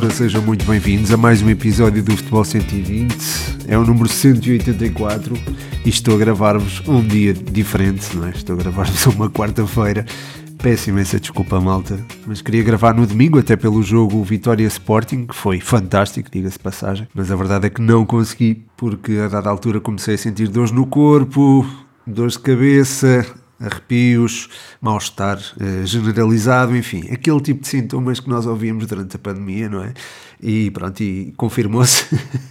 Ora, sejam muito bem-vindos a mais um episódio do Futebol 120. É o número 184 e estou a gravar-vos um dia diferente, não é? Estou a gravar-vos uma quarta-feira. Peço imensa desculpa, malta, mas queria gravar no domingo, até pelo jogo Vitória Sporting, que foi fantástico, diga-se passagem. Mas a verdade é que não consegui, porque a dada altura comecei a sentir dores no corpo, dores de cabeça, arrepios, mal-estar eh, generalizado, enfim, aquele tipo de sintomas que nós ouvíamos durante a pandemia, não é? E pronto, e confirmou-se,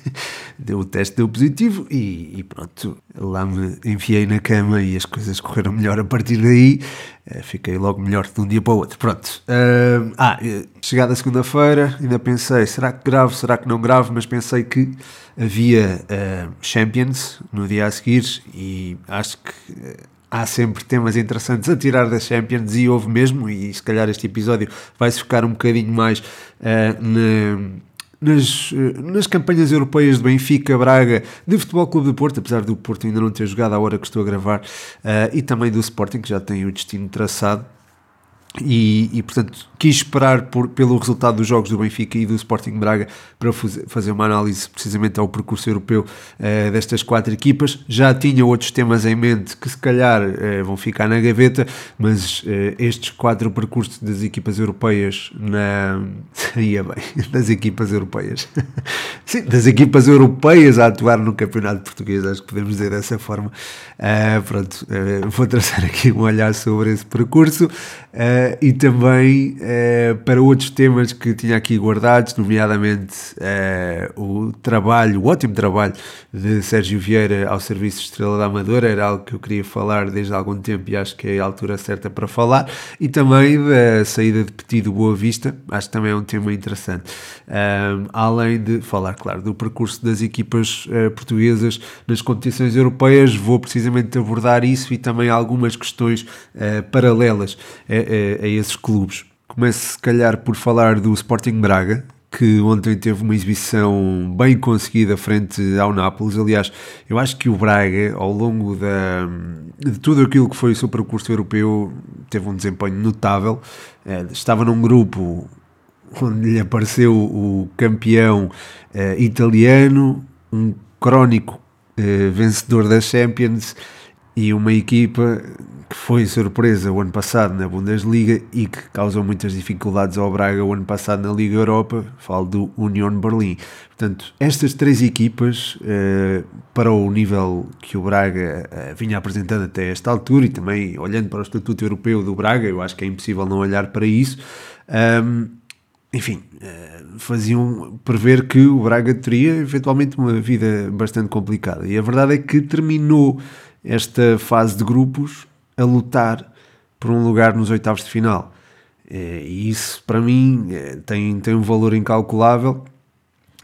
deu o teste, deu positivo e, e, pronto, lá me enfiei na cama e as coisas correram melhor a partir daí, eh, fiquei logo melhor de um dia para o outro, pronto. Uh, ah, chegada segunda-feira, ainda pensei, será que grave, será que não grave, mas pensei que havia uh, Champions no dia a seguir e acho que há sempre temas interessantes a tirar da Champions e houve mesmo, e se calhar este episódio vai-se ficar um bocadinho mais uh, na, nas, uh, nas campanhas europeias de Benfica, Braga, de Futebol Clube de Porto, apesar do Porto ainda não ter jogado à hora que estou a gravar, uh, e também do Sporting, que já tem o destino traçado. E, e, portanto quis esperar por, pelo resultado dos jogos do Benfica e do Sporting Braga para fazer uma análise precisamente ao percurso europeu uh, destas quatro equipas. Já tinha outros temas em mente que se calhar uh, vão ficar na gaveta, mas uh, estes quatro percursos das equipas europeias na. Seria bem, das equipas europeias. Sim, das equipas europeias a atuar no Campeonato Português, acho que podemos dizer dessa forma. pronto, vou traçar aqui um olhar sobre esse percurso e também uh, para outros temas que tinha aqui guardados, nomeadamente uh, o trabalho, o ótimo trabalho de Sérgio Vieira ao serviço Estrela da Amadora, era algo que eu queria falar desde há algum tempo e acho que é a altura certa para falar, e também da saída de Petit do Boa Vista, acho que também é um tema interessante. Além de falar, claro, do percurso das equipas uh, portuguesas nas competições europeias, vou precisamente abordar isso e também algumas questões paralelas a, esses clubes. Começo, se calhar, por falar do Sporting Braga, que ontem teve uma exibição bem conseguida frente ao Nápoles. Aliás, eu acho que o Braga, ao longo da, de tudo aquilo que foi o seu percurso europeu, teve um desempenho notável. Eh, estava num grupo onde lhe apareceu o campeão eh, italiano, um crónico eh, vencedor das Champions e uma equipa que foi surpresa o ano passado na Bundesliga e que causou muitas dificuldades ao Braga o ano passado na Liga Europa, falo do Union Berlim. Portanto, estas três equipas, eh, para o nível que o Braga eh, vinha apresentando até esta altura e também olhando para o Estatuto Europeu do Braga, eu acho que é impossível não olhar para isso. Um, enfim, eh, faziam prever que o Braga teria eventualmente uma vida bastante complicada. E a verdade é que terminou esta fase de grupos a lutar por um lugar nos oitavos de final. É, e isso, para mim, é, tem, tem um valor incalculável,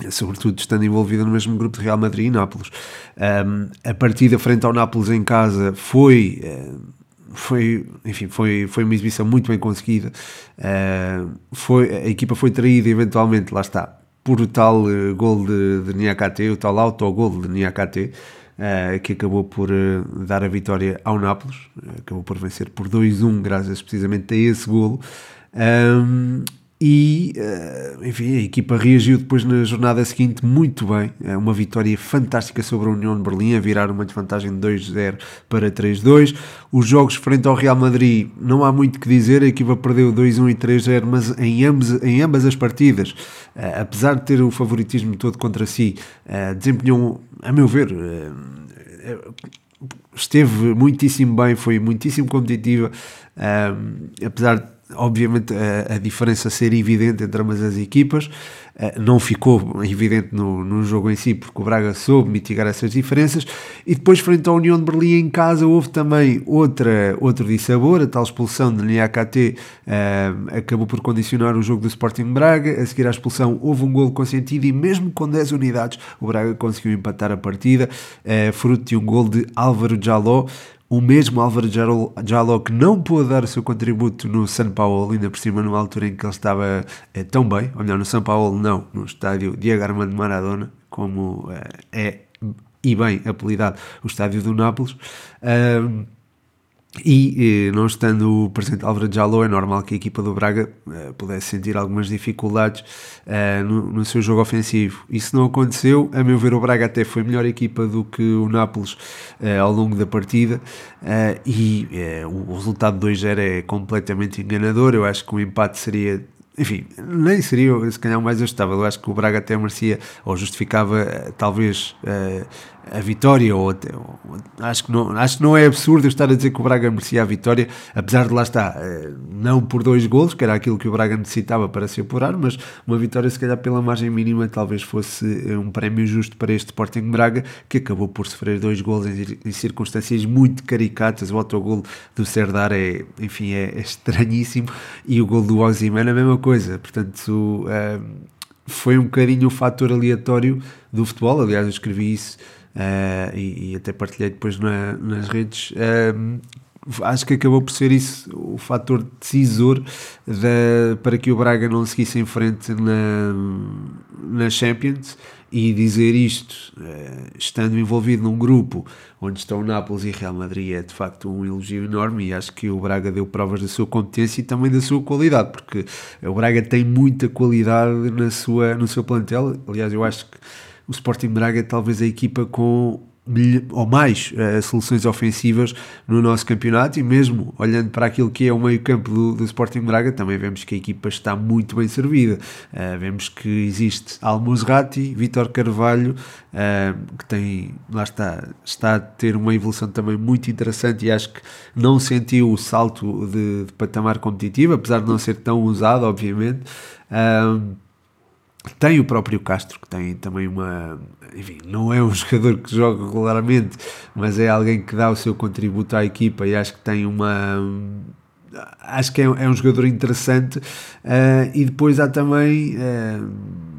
sobretudo estando envolvido no mesmo grupo de Real Madrid e Nápoles. Um, a partida frente ao Nápoles em casa foi. É, foi, enfim, foi, foi uma exibição muito bem conseguida. Uh, foi, a equipa foi traída eventualmente, lá está, por o tal uh, gol de, de Niakate, o tal autogol de Niakate, que acabou por uh, dar a vitória ao Nápoles, acabou por vencer por 2-1, graças precisamente a esse golo. E, uh, enfim, a equipa reagiu depois na jornada seguinte muito bem. É uma vitória fantástica sobre a União de Berlim, a virar uma desvantagem de 2-0 para 3-2. Os jogos frente ao Real Madrid, não há muito que dizer, a equipa perdeu 2-1 e 3-0, mas em, ambos, em ambas as partidas, uh, apesar de ter o favoritismo todo contra si, uh, desempenhou, a meu ver, esteve muitíssimo bem, foi muitíssimo competitiva, apesar de obviamente a, a, diferença ser evidente entre ambas as equipas, uh, não ficou evidente no, no jogo em si, porque o Braga soube mitigar essas diferenças, e depois frente à União de Berlim em casa houve também outra, outro dissabor, a tal expulsão de Niakate uh, acabou por condicionar o jogo do Sporting Braga, a seguir à expulsão houve um golo consentido e mesmo com 10 unidades o Braga conseguiu empatar a partida, uh, fruto de um golo de Álvaro Jaló, o mesmo Álvaro Jaló que não pôde dar o seu contributo no São Paulo, ainda por cima numa altura em que ele estava é, tão bem, ou melhor, no São Paulo não, no estádio Diego Armando Maradona, como é, é e bem apelidado o estádio do Nápoles. Um, E não estando o presente Álvaro Jalou, é normal que a equipa do Braga uh, pudesse sentir algumas dificuldades uh, no, no, seu jogo ofensivo. Isso não aconteceu. A meu ver, o Braga até foi melhor equipa do que o Nápoles uh, ao longo da partida. e o resultado 2-0 é completamente enganador. Eu acho que o empate seria enfim, nem seria se calhar mais ajustável. Eu acho que o Braga até merecia ou justificava talvez a vitória, ou, até, ou, acho, que não, acho que não é absurdo eu estar a dizer que o Braga merecia a vitória, apesar de lá estar, eh, não por dois golos, que era aquilo que o Braga necessitava para se apurar, mas uma vitória se calhar pela margem mínima talvez fosse eh, um prémio justo para este Sporting Braga, que acabou por sofrer dois golos em, em circunstâncias muito caricatas, o autogol do Serdar é, enfim, é, é estranhíssimo, e o gol do Ozyman é a mesma coisa, portanto... Eh, foi um bocadinho o fator aleatório do futebol, aliás eu escrevi isso uh, e, e, até partilhei depois na, nas redes. Uh, acho que acabou por ser isso o fator decisor de, para que o Braga não seguisse em frente na, na Champions e dizer isto, uh, estando envolvido num grupo onde estão Nápoles e Real Madrid, é de facto um elogio enorme e acho que o Braga deu provas da sua competência e também da sua qualidade, porque o Braga tem muita qualidade na sua, no seu plantel. Aliás, eu acho que o Sporting Braga é talvez a equipa com ou mais uh, soluções ofensivas no nosso campeonato e mesmo olhando para aquilo que é o meio campo do, do Sporting Braga também vemos que a equipa está muito bem servida. Uh, vemos que existe Almusrati, Vitor Carvalho uh, que tem, lá está está a ter uma evolução também muito interessante e acho que não sentiu o salto de, de patamar competitivo, apesar de não ser tão usado obviamente tem o próprio Castro, que tem também uma. Enfim, não é um jogador que joga regularmente, mas é alguém que dá o seu contributo à equipa e acho que tem uma. Acho que é, é um jogador interessante. Uh, e depois há também. Uh,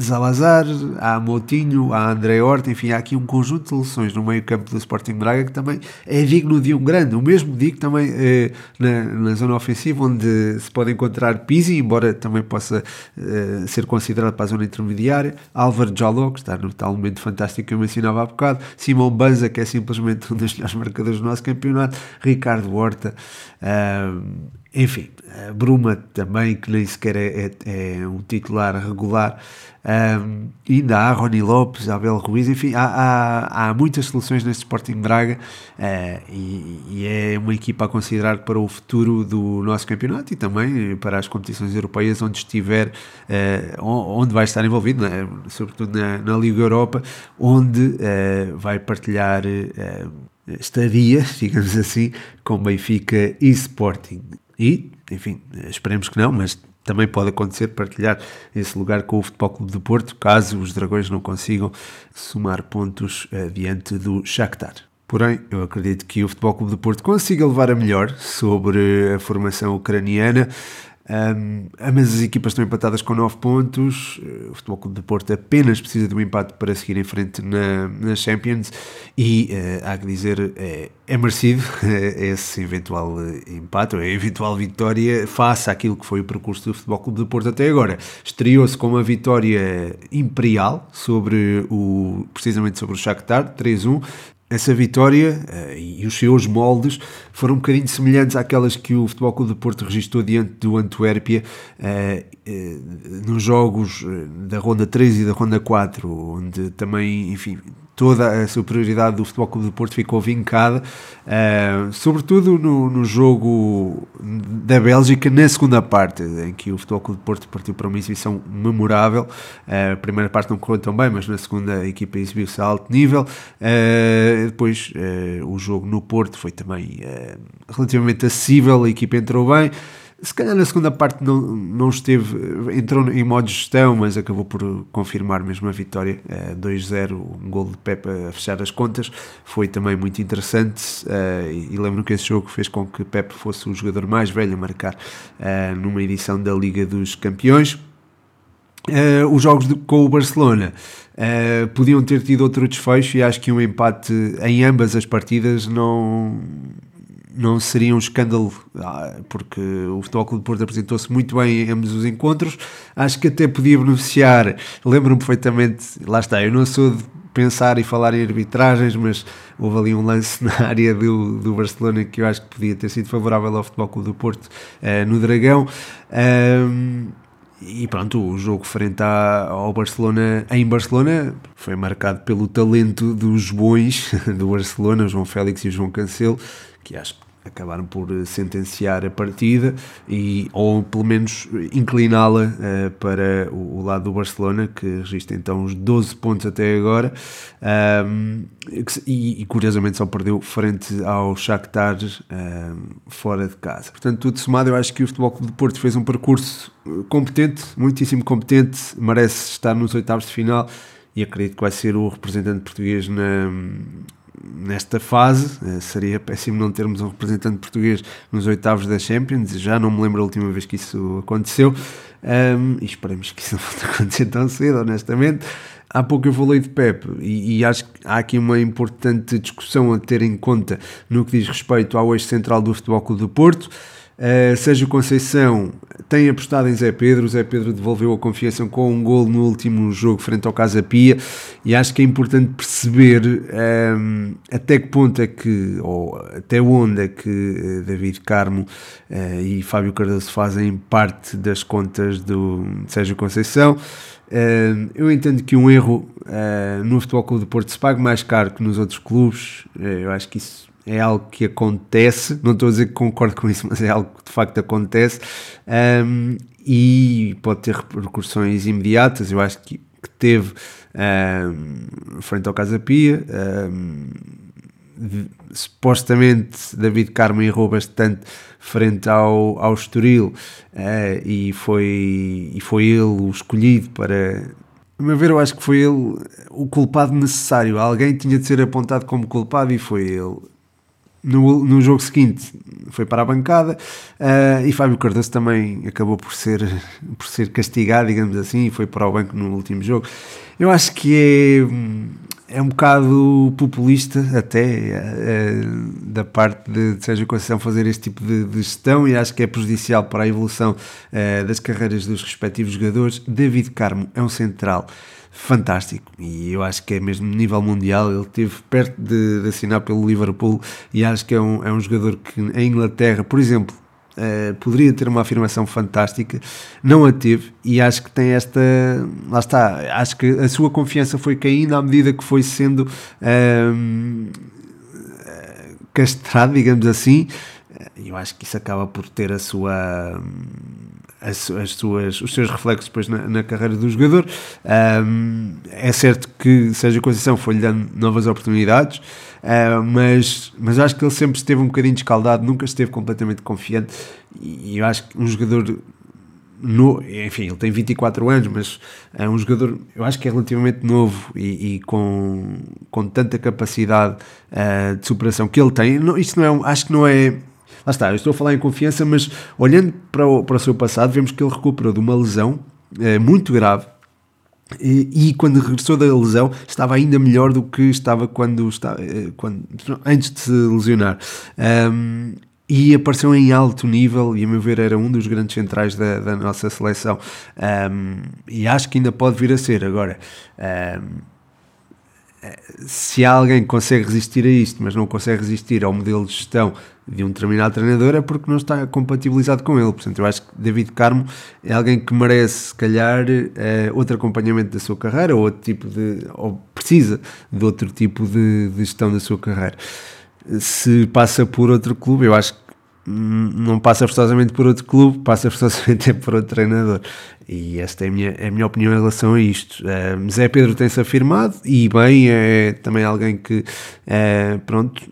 Zalazar, há Moutinho, há André Horta, enfim, há aqui um conjunto de soluções no meio campo do Sporting Braga que também é digno de um grande. O mesmo digo também eh, na, na, zona ofensiva, onde se pode encontrar Pizzi, embora também possa eh, ser considerado para a zona intermediária, Álvaro Jaló, que está no tal momento fantástico que eu mencionava há bocado, Simão Banza, que é simplesmente um dos melhores marcadores do nosso campeonato, Ricardo Horta, uh, enfim, Bruma também, que nem sequer é, é, é um titular regular. Um, ainda há Rony Lopes, Abel Ruiz, enfim, há, há, há muitas soluções neste Sporting Braga uh, e, e, é uma equipa a considerar para o futuro do nosso campeonato e também para as competições europeias onde estiver, uh, onde vai estar envolvido, né? sobretudo na, na, Liga Europa, onde uh, vai partilhar estadia, digamos assim, com Benfica e Sporting. E, enfim, esperemos que não, mas também pode acontecer partilhar esse lugar com o Futebol Clube de Porto, caso os Dragões não consigam somar pontos uh, diante do Shakhtar. Porém, eu acredito que o Futebol Clube de Porto consiga levar a melhor sobre a formação ucraniana. Um, ambas as equipas estão empatadas com 9 pontos. O Futebol Clube de Porto apenas precisa de um empate para seguir em frente na, na Champions. E uh, há que dizer, é, é merecido esse eventual empate, ou a eventual vitória, face àquilo que foi o percurso do Futebol Clube de Porto até agora. Estreou-se com uma vitória imperial sobre o, precisamente sobre o Shakhtar, 3-1 essa vitória uh, e os seus moldes foram um bocadinho semelhantes àquelas que o Futebol Clube de Porto registrou diante do Antuérpia uh, uh, nos jogos da Ronda 3 e da Ronda 4, onde também, enfim, toda a superioridade do Futebol Clube de Porto ficou vincada, uh, sobretudo no, no, jogo da Bélgica, na segunda parte, em que o Futebol Clube de Porto partiu para uma exibição memorável. Uh, a primeira parte não correu tão bem, mas na segunda a equipa exibiu-se a alto nível. Uh, depois o jogo no Porto foi também relativamente acessível, a equipa entrou bem se calhar na segunda parte não, não esteve, entrou em modo gestão, mas acabou por confirmar mesmo a vitória, 2-0, eh, um gol de Pepe a fechar as contas, foi também muito interessante eh, e lembro que esse jogo fez com que Pepe fosse o jogador mais velho a marcar eh, numa edição da Liga dos Campeões. os jogos de, com o Barcelona podiam ter tido outro desfecho e acho que um empate em ambas as partidas não não seria um escândalo, ah, porque o Futebol Clube de Porto apresentou-se muito bem em ambos os encontros. Acho que até podia beneficiar. Lembro-me perfeitamente, lá está, eu não sou de pensar e falar em arbitragens, mas houve ali um lance na área do, do Barcelona que eu acho que podia ter sido favorável ao Futebol Clube do Porto uh, no Dragão. E pronto, o jogo frente ao Barcelona, em Barcelona, foi marcado pelo talento dos bons do Barcelona, o João Félix e o João Cancelo, que acho que acabaram por eh, sentenciar a partida e ou pelo menos incliná-la uh, para o, o, lado do Barcelona que registra então os 12 pontos até agora um, e, e, curiosamente só perdeu frente ao Shakhtar um, fora de casa. Portanto, tudo somado, eu acho que o Futebol Clube de Porto fez um percurso eh, competente, muitíssimo competente, merece estar nos oitavos de final e acredito que vai ser o representante português na nesta fase. Eh, seria péssimo não termos um representante português nos oitavos da Champions. Já não me lembro a última vez que isso aconteceu. Um, e esperemos que isso não volte a acontecer tão cedo, honestamente. Há pouco eu falei de Pep e, e, acho que há aqui uma importante discussão a ter em conta no que diz respeito ao eixo central do Futebol Clube do Porto. Uh, Sérgio Conceição tem apostado em Zé Pedro, o Zé Pedro devolveu a confiança com um gol no último jogo frente ao Casa Pia. E acho que é importante perceber um, eh, até que ponto é que, ou até onde é que uh, David Carmo uh, e Fábio Cardoso fazem parte das contas do Sérgio Conceição. eu entendo que um erro no Futebol Clube de Porto se paga mais caro que nos outros clubes, eu acho que isso é algo que acontece, não estou a dizer que concordo com isso, mas é algo que de facto acontece um, e pode ter repercussões imediatas. Eu acho que, que teve um, frente ao Casa Pia. Um, supostamente David Carmo errou bastante frente ao, ao Estoril uh, e, foi, e foi ele o escolhido para, a meu ver, eu acho que foi ele o culpado necessário. Alguém tinha de ser apontado como culpado e foi ele. No, no jogo seguinte foi para a bancada uh, e Fábio Cardoso também acabou por ser, por ser castigado, digamos assim, e foi para o banco no último jogo. Eu acho que é, é um bocado populista até uh, da parte de, de Sérgio Conceição fazer este tipo de, de, gestão e acho que é prejudicial para a evolução uh, das carreiras dos respectivos jogadores. David Carmo é um central fantástico e eu acho que é mesmo nível mundial. Ele esteve perto de, de assinar pelo Liverpool e acho que é um, é um jogador que em Inglaterra, por exemplo, Uh, poderia ter uma afirmação fantástica, não a teve e acho que tem esta. Lá está, acho que a sua confiança foi caindo à medida que foi sendo uh, castrado, digamos assim. Eu acho que isso acaba por ter a sua as, as suas, os seus reflexos depois na, na carreira do jogador. Um, é certo que Sérgio Conceição foi-lhe dando novas oportunidades, uh, mas, mas acho que ele sempre esteve um bocadinho escaldado, nunca esteve completamente confiante. E eu acho que um jogador. No, enfim, ele tem 24 anos, mas é um jogador, eu acho que é relativamente novo e, e com, com tanta capacidade uh, de superação que ele tem. Não, isto não é, acho que não é Lá está, eu estou a falar em confiança, mas olhando para o, para o seu passado, vemos que ele recuperou de uma lesão muito grave. E, e, quando regressou da lesão estava ainda melhor do que estava quando, eh, quando antes de se lesionar. Um, e apareceu em alto nível e a meu ver era um dos grandes centrais da, da nossa seleção um, e acho que ainda pode vir a ser agora um, se alguém consegue resistir a isto, mas não consegue resistir ao modelo de gestão de um determinado treinador, é porque não está compatibilizado com ele. Portanto, eu acho que David Carmo é alguém que merece, se calhar, é, outro acompanhamento da sua carreira, ou outro tipo de. ou precisa de outro tipo de, de gestão da sua carreira. Se passa por outro clube, eu acho que não passa forçosamente por outro clube, passa forçosamente por outro treinador. E esta é a minha, é a minha opinião em relação a isto. Uh, Zé Pedro tem-se afirmado e bem, é também alguém que, uh, pronto,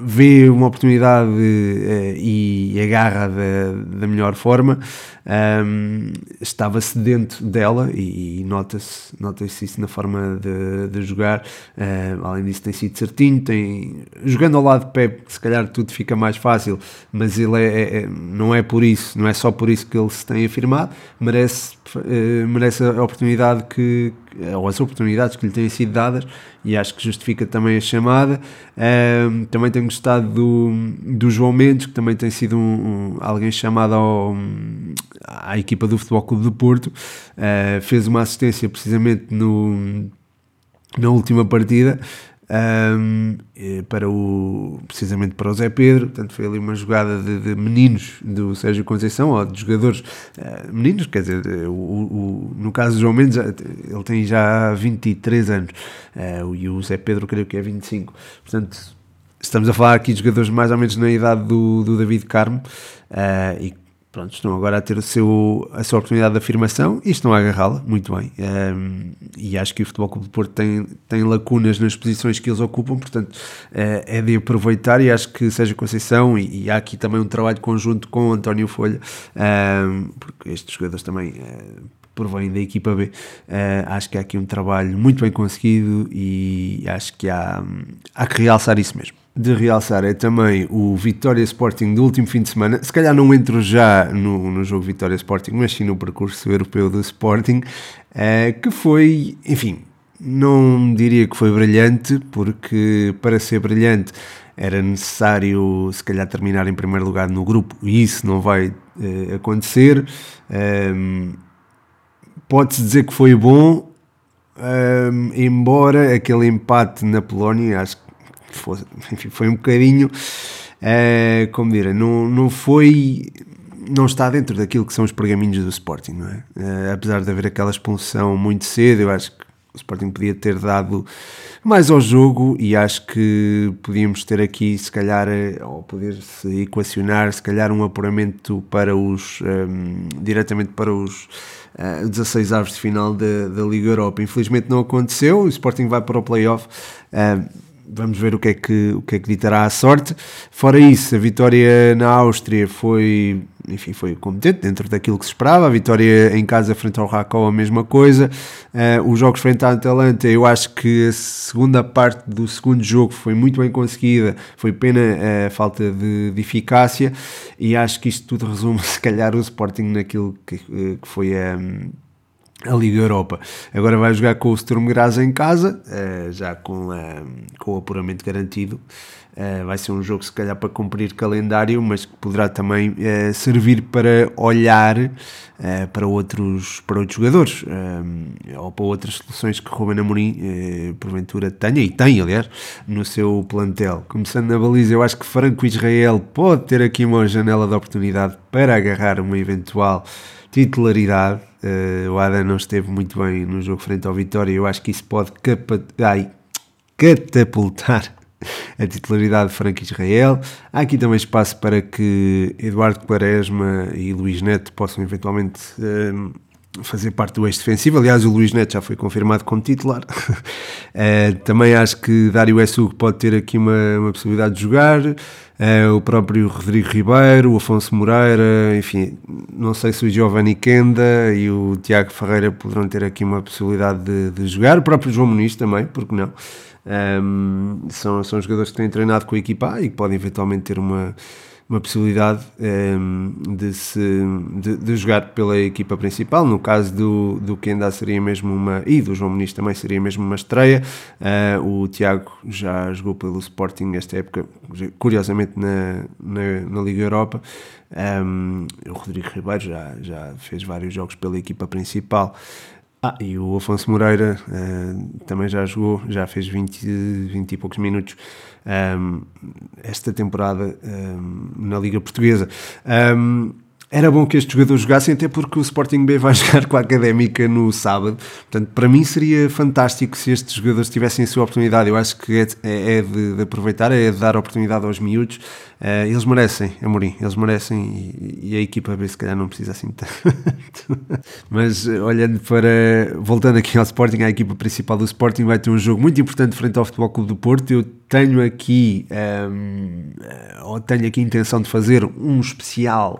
vê uma oportunidade uh, e agarra da, da melhor forma, um, estava sedento dela e, e nota-se nota isso na forma de, de jogar. Uh, além disso, tem sido certinho. Tem, jogando ao lado de Pep, se calhar tudo fica mais fácil, mas ele é, é, é não é por isso, não é só por isso que ele se tem afirmado. Merece, uh, merece a oportunidade que, ou as oportunidades que lhe têm sido dadas e acho que justifica também a chamada. Um, também tenho gostado do, do João Mendes, que também tem sido um, um, alguém chamado ao, à equipa do Futebol Clube do Porto. Uh, fez uma assistência precisamente no na última partida um, para o, precisamente para o Zé Pedro, portanto foi ali uma jogada de, de meninos do Sérgio Conceição, ou de jogadores uh, meninos, quer dizer, o, o, no caso do João Mendes, ele tem já 23 anos, uh, e o Zé Pedro creio que é 25, portanto estamos a falar aqui de jogadores mais ou menos na idade do, do David Carmo, uh, e pronto, estão agora a ter o seu, a sua oportunidade de afirmação e estão a agarrá-la muito bem. Um, e acho que o Futebol Clube do Porto tem, tem lacunas nas posições que eles ocupam, portanto uh, é de aproveitar. E acho que seja Conceição, e, e, há aqui também um trabalho conjunto com António Folha, um, porque estes jogadores também. Uh, provém da equipa B. Uh, acho que há aqui um trabalho muito bem conseguido e acho que há, há que realçar isso mesmo de realçar é também o Vitória Sporting do último fim de semana. Se calhar não entro já no, no jogo Vitória Sporting, mas sim no percurso europeu do Sporting, é, que foi, enfim, não diria que foi brilhante, porque para ser brilhante era necessário, se calhar, terminar em primeiro lugar no grupo, e isso não vai é, acontecer. É, Pode-se dizer que foi bom, embora aquele empate na Polónia, acho que foi, enfim, foi um bocadinho, uh, como direi, não, não foi, não está dentro daquilo que são os pergaminhos do Sporting, não é? Uh, apesar de haver aquela expulsão muito cedo, eu acho que o Sporting podia ter dado mais ao jogo e acho que podíamos ter aqui, se calhar, eh, ou poder-se equacionar, se calhar, um apuramento para os, um, ehm, diretamente para os uh, 16 aves de final da, da Liga Europa. Infelizmente não aconteceu, o Sporting vai para o playoff. Uh, vamos ver o que é que, o que, é que ditará a sorte. Fora isso, a vitória na Áustria foi, enfim, foi competente dentro daquilo que se esperava. A vitória em casa frente ao Rakow, a mesma coisa. Uh, os jogos frente à Atalanta, eu acho que a segunda parte do segundo jogo foi muito bem conseguida. Foi pena a falta de, de eficácia e acho que isto tudo resume, se calhar, o Sporting naquilo que, que foi a. Um, a Liga Europa. Agora vai jogar com o Sturm Graz em casa, uh, já com, uh, com o apuramento garantido. Uh, vai ser um jogo, se calhar, para cumprir calendário, mas que poderá também servir para olhar para, outros, para outros jogadores ou para outras soluções que Ruben Amorim, porventura, tenha e tem, aliás, no seu plantel. Começando na baliza, eu acho que Franco Israel pode ter aqui uma janela de oportunidade para agarrar uma eventual titularidade. Uh, o Adam não esteve muito bem no jogo frente ao Vitória. Eu acho que isso pode ai, catapultar a titularidade de Frank Israel. Há aqui também espaço para que Eduardo Quaresma e Luís Neto possam eventualmente uh, fazer parte do eixo defensivo. Aliás, o Luís Neto já foi confirmado como titular. uh, também acho que Dário Essugo pode ter aqui uma, uma possibilidade de jogar. Uh, o próprio Rodrigo Ribeiro, o Afonso Moreira, enfim, não sei se o Giovanni Kenda e o Tiago Ferreira poderão ter aqui uma possibilidade de, de jogar. O próprio João Muniz também, porque não? Um, ehm, são, são jogadores que têm treinado com a equipa e que podem eventualmente ter uma uma possibilidade um, ehm, de, se, de, de, jogar pela equipa principal. No caso do, do Kenda seria mesmo uma. e do João Muniz também seria mesmo uma estreia. Uh, o Tiago já jogou pelo Sporting nesta época, curiosamente na, na, na Liga Europa. Um, ehm, o Rodrigo Ribeiro já, já fez vários jogos pela equipa principal. Ah, e o Afonso Moreira uh, também já jogou, já fez 20, 20 e poucos minutos um, esta temporada um, na Liga Portuguesa. Um, era bom que estes jogadores jogassem, até porque o Sporting B vai jogar com a Académica no sábado. Portanto, para mim seria fantástico se estes jogadores tivessem a sua oportunidade. Eu acho que é, é, é de, de, aproveitar, é de dar oportunidade aos miúdos. Uh, eles merecem, Amorim, eles merecem e, e, a equipa B se calhar não precisa assim tanto. Mas olhando para, voltando aqui ao Sporting, a equipa principal do Sporting vai ter um jogo muito importante frente ao Futebol Clube do Porto. Eu tenho aqui, um, ou tenho aqui a intenção de fazer um especial,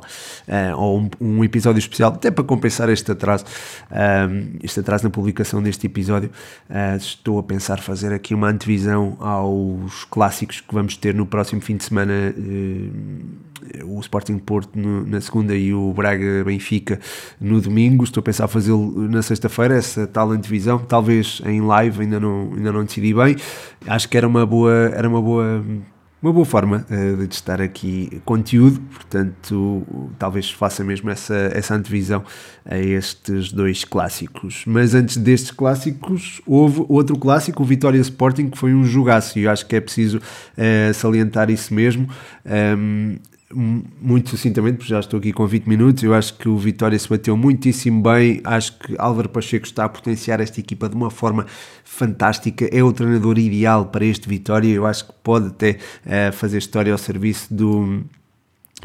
ou um, um, episódio especial, até para compensar este atraso, um, este atraso na publicação deste episódio. Uh, estou a pensar fazer aqui uma antevisão aos clássicos que vamos ter no próximo fim de semana eh, o Sporting Porto no, na segunda e o Braga Benfica no domingo. Estou a pensar fazê-lo na sexta-feira, essa tal antevisão, talvez em live, ainda não, ainda não decidi bem. Acho que era uma boa, era uma boa uma boa forma uh, de testar aqui conteúdo, portanto, talvez faça mesmo essa, essa antevisão a estes dois clássicos. Mas antes destes clássicos, houve outro clássico, o Vitória Sporting, que foi um jogaço, e eu acho que é preciso uh, salientar isso mesmo. Um, muito sucintamente, porque já estou aqui com 20 minutos, eu acho que o Vitória se bateu muitíssimo bem, acho que Álvaro Pacheco está a potenciar esta equipa de uma forma fantástica, é o treinador ideal para este Vitória, eu acho que pode até uh, fazer história ao serviço do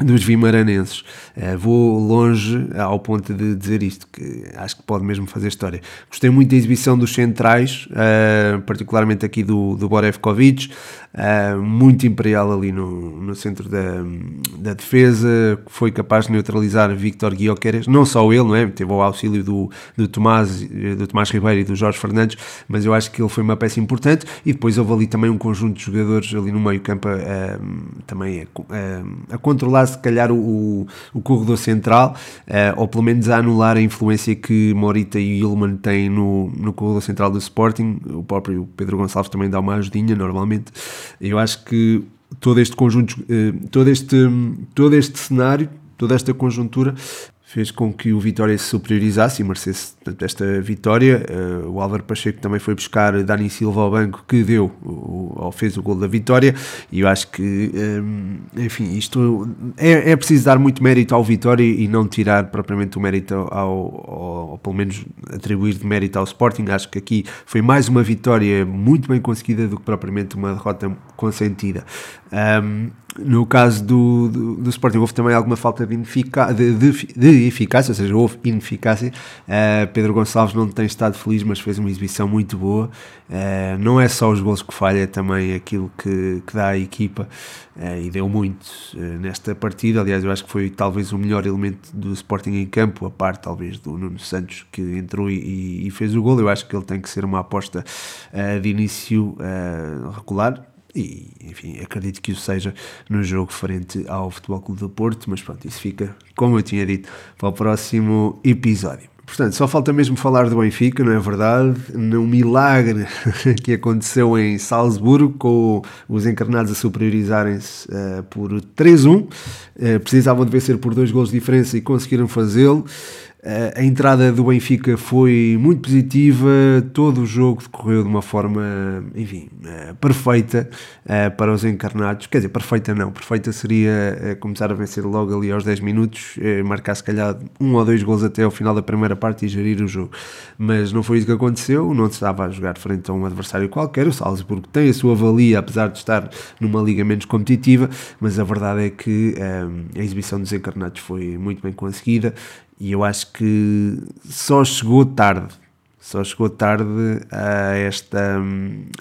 dos vimaranenses. Uh, vou longe ao ponto de dizer isto, que acho que pode mesmo fazer história. Gostei muito da exibição dos centrais, uh, particularmente aqui do, do Borevkovic, uh, muito imperial ali no, no centro da, da defesa, foi capaz de neutralizar Victor Guioqueres, não só ele, não é? teve o auxílio do, do, Tomás, do Tomás Ribeiro e do Jorge Fernandes, mas eu acho que ele foi uma peça importante, e depois houve ali também um conjunto de jogadores ali no meio campo também a, a controlar se calhar o, o corredor central, uh, ou pelo menos a anular a influência que Morita e Ilman têm no, no corredor central do Sporting. O próprio Pedro Gonçalves também dá uma ajudinha normalmente. Eu acho que todo este conjunto, uh, todo, este, todo este cenário, toda esta conjuntura fez com que o Vitória se superiorizasse e merecesse esta vitória. Uh, o Álvaro Pacheco também foi buscar Dani Silva ao banco, que deu, ou fez o gol da vitória, e eu acho que, eh, enfim, isto é, é preciso dar muito mérito ao Vitória e não tirar propriamente o mérito ao, ao, pelo menos atribuir de mérito ao Sporting. Acho que aqui foi mais uma vitória muito bem conseguida do que propriamente uma derrota consentida. Um, no caso do, do, do, Sporting houve também alguma falta de, de, de, de eficácia, ou seja, houve ineficácia. Uh, Pedro Gonçalves não tem estado feliz, mas fez uma exibição muito boa. Uh, não é só os gols que falha, é também aquilo que, que dá à equipa uh, e deu muito nesta partida. Aliás, eu acho que foi talvez o melhor elemento do Sporting em campo, a parte talvez do Nuno Santos que entrou e, e fez o gol. Eu acho que ele tem que ser uma aposta de início regular e enfim, acredito que isso seja no jogo frente ao Futebol Clube do Porto, mas pronto, isso fica, como eu tinha dito, para o próximo episódio. Portanto, só falta mesmo falar do Benfica, não é verdade? Num milagre que aconteceu em Salzburgo, com os encarnados a superiorizarem-se uh, por 3-1. Uh, eh, precisavam de vencer por dois gols de diferença e conseguiram fazê-lo. A entrada do Benfica foi muito positiva, todo o jogo decorreu de uma forma, enfim, eh, perfeita eh, para os encarnados. Quer dizer, perfeita não, perfeita seria eh, começar a vencer logo ali aos 10 minutos, marcar se calhar um ou dois gols até ao final da primeira parte e gerir o jogo. Mas não foi isso que aconteceu, não se estava a jogar frente a um adversário qualquer. O Salzburgo tem a sua valia, apesar de estar numa liga menos competitiva, mas a verdade é que a exibição dos encarnados foi muito bem conseguida e eu acho que só chegou tarde, só chegou tarde a esta,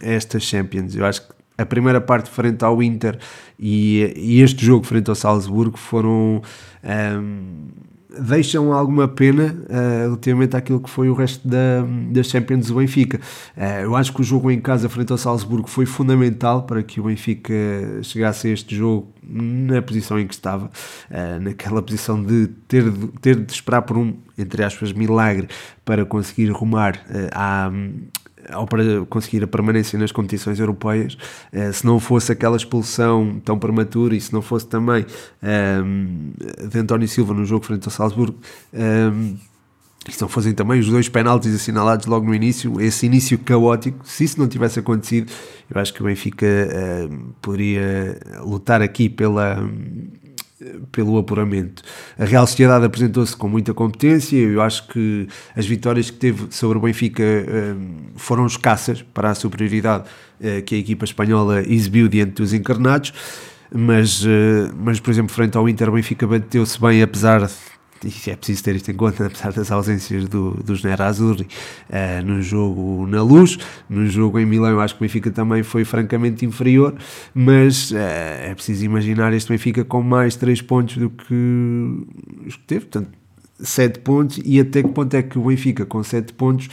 a esta Champions. Eu acho que a primeira parte frente ao Inter e, e este jogo frente ao Salzburgo foram. Um, deixam alguma pena uh, relativamente àquilo que foi o resto da, da Champions do Benfica. Uh, eu acho que o jogo em casa frente ao Salzburgo foi fundamental para que o Benfica chegasse a este jogo na posição em que estava, uh, naquela posição de ter, ter de esperar por um, entre aspas, milagre para conseguir rumar à, para conseguir a permanência nas competições europeias, eh, se não fosse aquela expulsão tão prematura e se não fosse também ehm, de António Silva no jogo frente ao Salzburgo, ehm, e se não fossem também os dois penaltis assinalados logo no início, esse início caótico, se isso não tivesse acontecido, eu acho que o Benfica uh, poderia lutar aqui pela, pelo apuramento. A Real Sociedade apresentou-se com muita competência, eu acho que as vitórias que teve sobre o Benfica hum, foram escassas para a superioridade eh, que a equipa espanhola exibiu diante dos encarnados, mas, eh, mas por exemplo, frente ao Inter, o Benfica bateu-se bem, apesar de é preciso ter isto em conta, apesar das ausências do, do Nerazzurri uh, no jogo na luz, no jogo em Milão eu acho que o Benfica também foi francamente inferior, mas uh, é preciso imaginar este Benfica com mais 3 pontos do que os que teve, portanto 7 pontos, e até que ponto é que o Benfica com 7 pontos,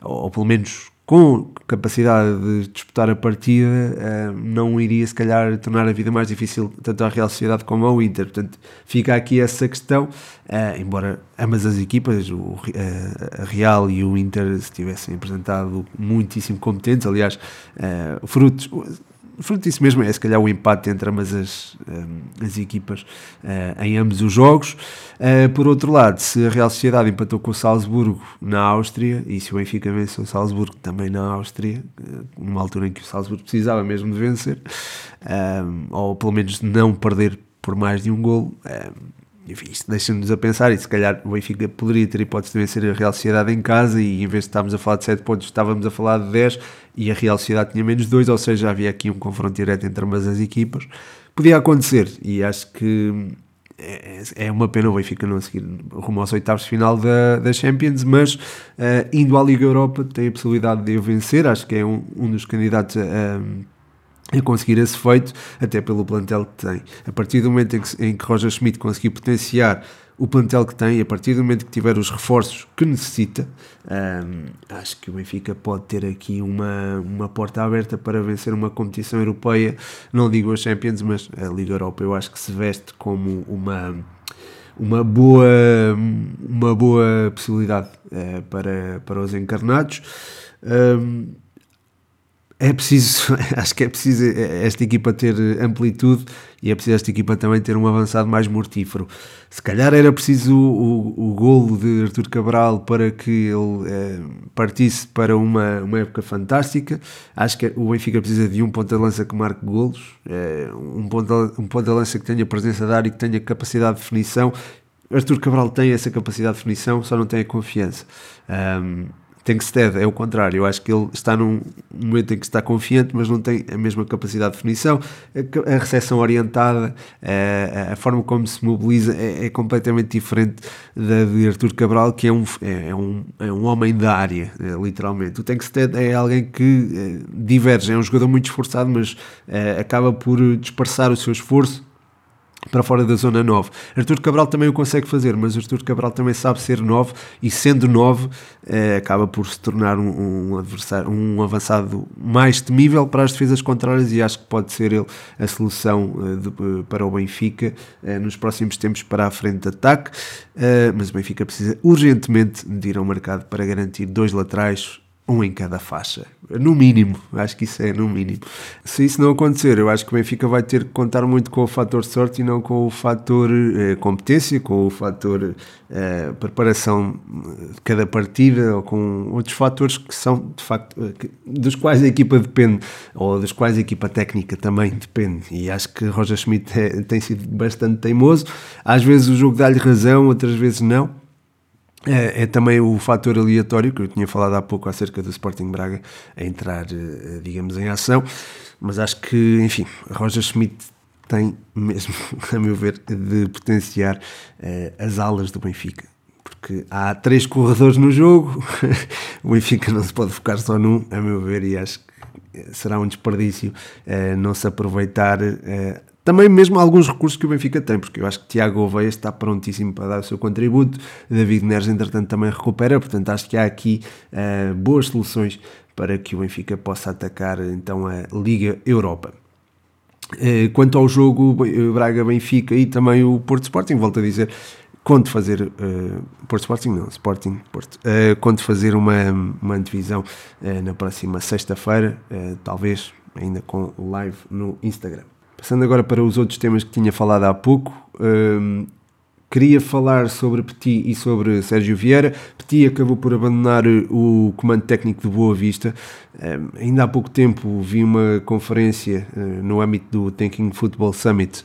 ou, ou pelo menos com capacidade de disputar a partida, uh, não iria se calhar tornar a vida mais difícil tanto à Real Sociedade como ao Inter. Portanto, fica aqui essa questão, uh, embora ambas as equipas, o, uh, a Real e o Inter, se tivessem apresentado muitíssimo competentes, aliás, frutos fruto disso mesmo, é se calhar o empate entre ambas as, as equipas uh, em ambos os jogos. Uh, por outro lado, se a Real Sociedade empatou com o Salzburgo na Áustria e se o Benfica venceu o Salzburgo também na Áustria, numa altura em que o Salzburgo precisava mesmo de vencer, ou pelo menos não perder por mais de um gol, enfim, deixa-nos a pensar e se calhar o Benfica poderia ter hipótese de vencer a Real Sociedade em casa e em vez de estarmos a falar de 7 pontos estávamos a falar de 10 e a Real Sociedade tinha menos 2, ou seja, havia aqui um confronto direto entre ambas as equipas. Podia acontecer e acho que é, é uma pena o Benfica não seguir rumo aos oitavos de final da, da Champions, mas uh, indo à Liga Europa tem a possibilidade de eu vencer, acho que é um, um dos candidatos a a conseguir esse feito, até pelo plantel que tem. A partir do momento em que, em que Roger Schmidt conseguir potenciar o plantel que tem, a partir do momento que tiver os reforços que necessita, hum, acho que o Benfica pode ter aqui uma, uma porta aberta para vencer uma competição europeia. Não digo a Champions, mas a Liga Europa eu acho que se veste como uma uma boa uma boa possibilidade uh, para, para os encarnados. Um, é preciso, acho que é preciso esta equipa ter amplitude e é preciso esta equipa também ter um avançado mais mortífero. Se calhar era preciso o, o, o golo de Artur Cabral para que ele é, partisse para uma, uma época fantástica. Acho que o Benfica precisa de um ponta de lança que marque golos, é, um ponta, um ponta que tenha presença de área e que tenha capacidade de definição. Artur Cabral tem essa capacidade de definição, só não tem a confiança. Um, Tenkstead é o contrário, eu acho que ele está num momento em que está confiante, mas não tem a mesma capacidade de definição, a, recepção orientada, a, a, forma como se mobiliza é, é, completamente diferente da de Artur Cabral, que é um, é, é um, é um homem da área, é, literalmente. O Tenkstead é alguém que é, diverge, é um jogador muito esforçado, mas acaba por dispersar o seu esforço para fora da zona 9. Artur Cabral também o consegue fazer, mas Artur Cabral também sabe ser 9 e sendo 9 eh, acaba por se tornar um, um, adversário, um avançado mais temível para as defesas contrárias e acho que pode ser ele a solução eh, de, eh, para o Benfica eh, nos próximos tempos para a frente de ataque, eh, mas o Benfica precisa urgentemente de ir ao mercado para garantir dois laterais um em cada faixa. No mínimo, acho que isso é no mínimo. Se isso não acontecer, eu acho que o Benfica vai ter que contar muito com o fator sorte e não com o fator eh, competência, com o fator eh, preparação de cada partida ou com outros fatores que são, de facto, eh, dos quais a equipa depende ou dos quais a equipa técnica também depende. E acho que Roger Schmidt é, tem sido bastante teimoso. Às vezes o jogo dá-lhe razão, outras vezes não é, é, também o fator aleatório que eu tinha falado há pouco acerca do Sporting Braga a entrar, eh, digamos, em ação, mas acho que, enfim, Roger Schmidt tem mesmo, a meu ver, de potenciar uh, as alas do Benfica. Porque há três corredores no jogo, o Benfica não se pode focar só num, a meu ver, e acho que será um desperdício uh, não se aproveitar também mesmo alguns recursos que o Benfica tem, porque eu acho que Tiago Oveia está prontíssimo para dar o seu contributo, David Neres entretanto também recupera, portanto acho que há aqui uh, boas soluções para que o Benfica possa atacar então a Liga Europa. Uh, quanto ao jogo Braga-Benfica e também o Porto Sporting, volto a dizer, conto fazer uh, Porto Sporting não, Sporting Porto, uh, fazer uma, uma divisão uh, na próxima sexta-feira, talvez ainda com live no Instagram. Passando agora para os outros temas que tinha falado há pouco, um, queria falar sobre Petit e sobre Sérgio Vieira. Petit acabou por abandonar o comando técnico de Boa Vista. Um, ainda há pouco tempo vi uma conferência uh, no âmbito do Thinking Football Summit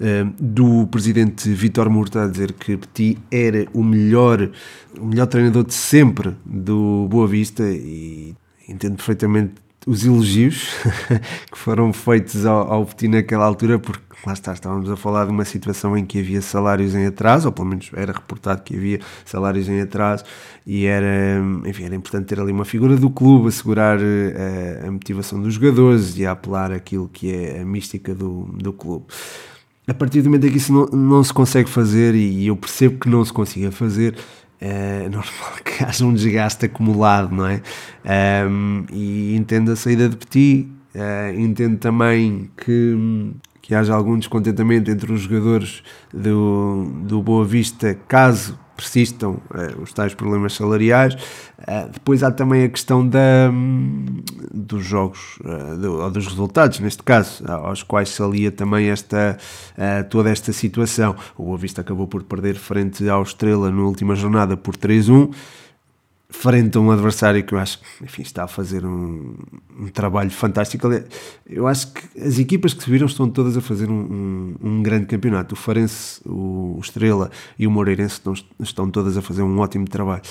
uh, do presidente Vitor Murta a dizer que Petit era o melhor, o melhor treinador de sempre do Boa Vista e entendo perfeitamente os elogios que foram feitos ao, ao Petit naquela altura, porque lá está, estávamos a falar de uma situação em que havia salários em atraso, ou pelo menos era reportado que havia salários em atraso, e era, enfim, era importante ter ali uma figura do clube, assegurar a, eh, a motivação dos jogadores e a apelar aquilo que é a mística do, do clube. A partir do momento em que isso não, não se consegue fazer, e eu percebo que não se consiga fazer, é normal que haja um desgaste acumulado, não é? Um, e entendo a saída de Petit, uh, entendo também que, que haja algum descontentamento entre os jogadores do, do Boa Vista, caso persistam uh, os tais problemas salariais. Uh, depois há também a questão da, um, dos jogos, uh, do, ou dos resultados, neste caso, aos quais se alia também esta, toda esta situação. O Boa Vista acabou por perder frente ao Estrela na última jornada por 3-1 frente a um adversário que eu acho que enfim, está a fazer um, um, trabalho fantástico. Eu acho que as equipas que subiram estão todas a fazer um, um, um grande campeonato. O Farense, o Estrela e o Moreirense estão, estão todas a fazer um ótimo trabalho.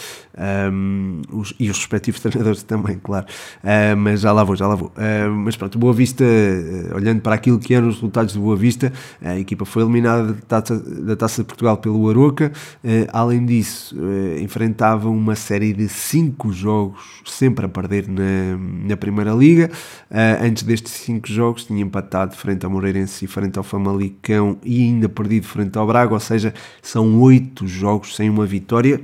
Os, e os respectivos treinadores também, claro. Uh, mas já lá vou, já lá vou. Uh, mas pronto, Boa Vista, uh, olhando para aquilo que eram os resultados de Boa Vista, a equipa foi eliminada da Taça, da taça de Portugal pelo Aroca. além disso, enfrentava uma série de cinco jogos sempre a perder na, na Primeira Liga. Uh, antes destes cinco jogos tinha empatado frente ao Moreirense e frente ao Famalicão e ainda perdido frente ao Braga, ou seja, são oito jogos sem uma vitória.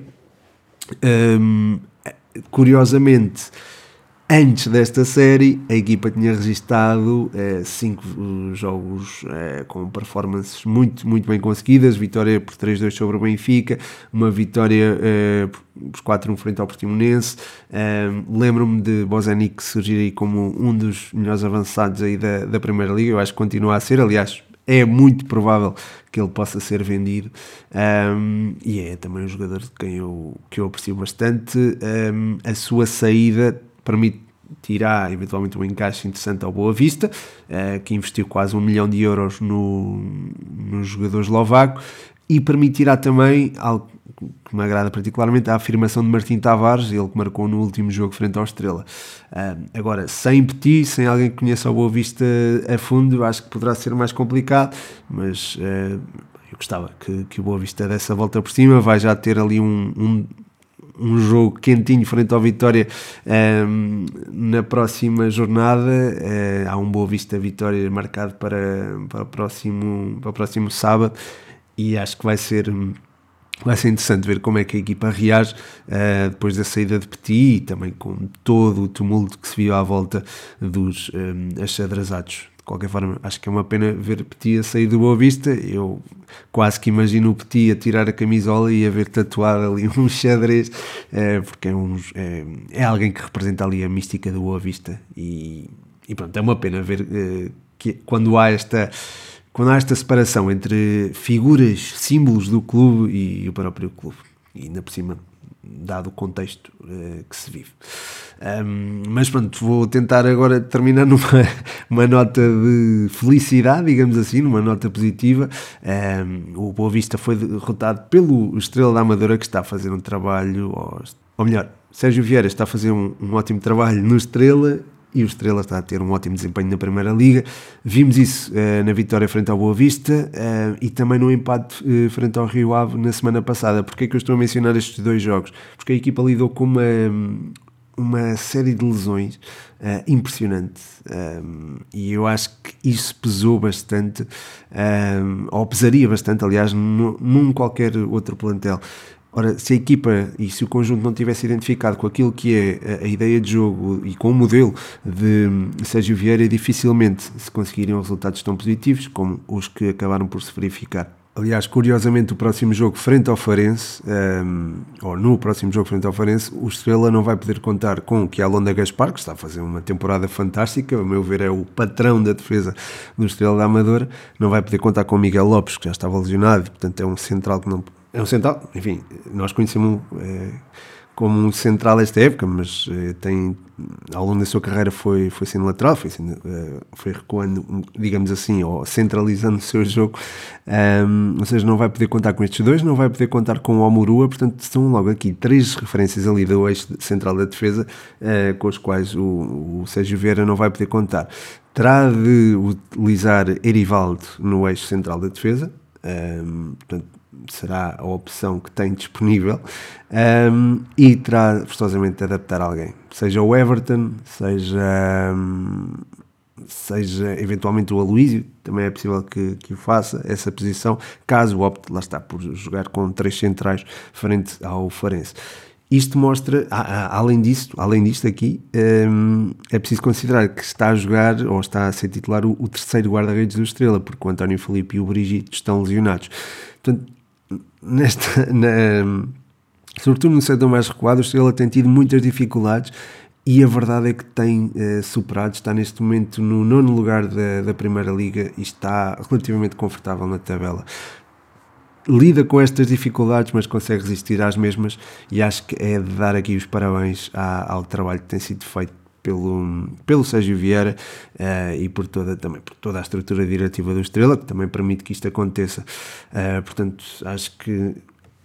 Um, curiosamente, Antes desta série, a equipa tinha registado eh, cinco jogos eh, com performances muito, muito bem conseguidas. Vitória por 3-2 sobre o Benfica, uma vitória eh, por 4-1 frente ao Portimonense. Eh, lembro-me de Bozanic surgir aí como um dos melhores avançados aí da, da Primeira Liga. Eu acho que continua a ser, aliás, é muito provável que ele possa ser vendido um, e é também um jogador de quem eu, que eu aprecio bastante. Um, a sua saída permitirá eventualmente um encaixe interessante ao Boa Vista, uh, que investiu quase um milhão de euros no, no jogador eslovaco, e permitirá também algo que me agrada particularmente a afirmação de Martim Tavares, ele que marcou no último jogo frente ao Estrela. Uh, agora, sem Petit, sem alguém que conheça o Boa Vista a fundo, acho que poderá ser mais complicado, mas uh, eu gostava que, que o Boa Vista dessa volta por cima, vai já ter ali um, um um jogo quentinho frente ao Vitória um, ehm, na próxima jornada. Uh, há um Boa Vista Vitória marcado para, para, o próximo, para o próximo sábado e acho que vai ser. Vai ser interessante ver como é que a equipa reage uh, depois da saída de Petit e também com todo o tumulto que se viu à volta dos um, ehm, achadrezados de qualquer forma, acho que é uma pena ver Petit a sair do Boa Vista. Eu quase que imagino o Petit a tirar a camisola e a ver tatuado ali um xadrez, é, porque é, um, é, é, alguém que representa ali a mística do Boa Vista. E, e pronto, é uma pena ver é, que quando há esta. Quando há esta separação entre figuras, símbolos do clube e o próprio clube, e ainda por cima dado o contexto uh, que se vive. Um, mas pronto, vou tentar agora terminar numa uma nota de felicidade, digamos assim, numa nota positiva. Um, o Boa Vista foi derrotado pelo Estrela da Amadora, que está a fazer um trabalho, ou, ou melhor, Sérgio Vieira está a fazer um, um ótimo trabalho no Estrela e o Estrela está a ter um ótimo desempenho na Primeira Liga. Vimos isso uh, na vitória frente ao Boa Vista uh, e também no empate uh, frente ao Rio Ave na semana passada. Porquê é que eu estou a mencionar estes dois jogos? Porque a equipa lidou com uma, uma série de lesões impressionante e eu acho que isso pesou bastante, ou pesaria bastante, aliás, num qualquer outro plantel. Ora, se a equipa e se o conjunto não tivesse identificado com aquilo que é a, ideia de jogo e com o modelo de Sérgio Vieira, dificilmente se conseguiriam resultados tão positivos como os que acabaram por se verificar. Aliás, curiosamente, o próximo jogo frente ao Farense, um, ou no próximo jogo frente ao Farense, o Estrela não vai poder contar com o que é a Londa Gaspar, que está a fazer uma temporada fantástica, a meu ver é o patrão da defesa do Estrela da Amadora, não vai poder contar com o Miguel Lopes, que já estava lesionado, portanto é um central que não é um central, enfim, nós conhecemos é, como um central esta época, mas é, tem, ao longo da sua carreira foi, foi sendo lateral, foi, sendo, é, foi recuando, digamos assim, ou centralizando o seu jogo, ou seja, não vai poder contar com estes dois, não vai poder contar com o Omurua, portanto são logo aqui três referências ali do eixo central da defesa, com os quais o, o Sérgio Vieira não vai poder contar. Terá de utilizar Erivaldo no eixo central da defesa, portanto, será a opção que tem disponível um, e terá forçosamente de adaptar alguém, seja o Everton, seja, um, seja eventualmente o Aloísio, também é possível que, que o faça, essa posição, caso opte, lá está, por jogar com três centrais frente ao Farense. Isto mostra, além disto, além disto aqui, é preciso considerar que está a jogar ou está a ser titular o terceiro guarda-redes do Estrela, porque o António Felipe e o Brigitte estão lesionados. Portanto, na, sobretudo no setor mais recuado, o Estrela tem tido muitas dificuldades e a verdade é que tem eh, superado, está neste momento no nono lugar da, da Primeira Liga e está relativamente confortável na tabela. Lida com estas dificuldades, mas consegue resistir às mesmas, e acho que é de dar aqui os parabéns à, ao trabalho que tem sido feito pelo, pelo Sérgio Vieira uh, e por toda, também por toda a estrutura diretiva do Estrela, que também permite que isto aconteça. Uh, portanto, acho que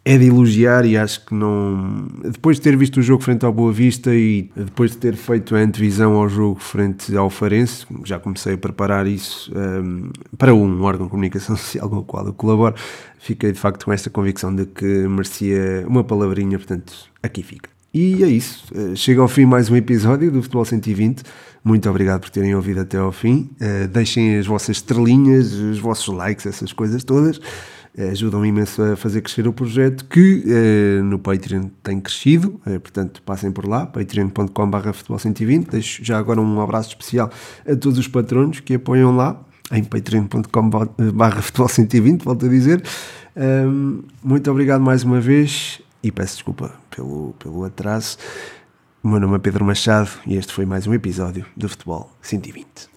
é de elogiar e acho que não. Depois de ter visto o jogo frente ao Boa Vista e depois de ter feito a antevisão ao jogo frente ao Farense, já comecei a preparar isso um, para um órgão de comunicação social com o qual eu colaboro, fiquei de facto com esta convicção de que merecia uma palavrinha, portanto, aqui fica. E é isso. Eh, chega ao fim mais um episódio do Futebol 120. Muito obrigado por terem ouvido até ao fim. Uh, deixem as vossas estrelinhas, os vossos likes, essas coisas todas. Eh, ajudam imenso a fazer crescer o projeto que eh, no Patreon tem crescido, eh, portanto passem por lá, patreon.com.br futebol 120, deixo já agora um abraço especial a todos os patronos que apoiam lá, em patreon.com.br futebol 120, volto a dizer. Um, muito obrigado mais uma vez e peço desculpa pelo, pelo atraso. O meu nome é Pedro Machado e este foi mais um episódio do Futebol 120.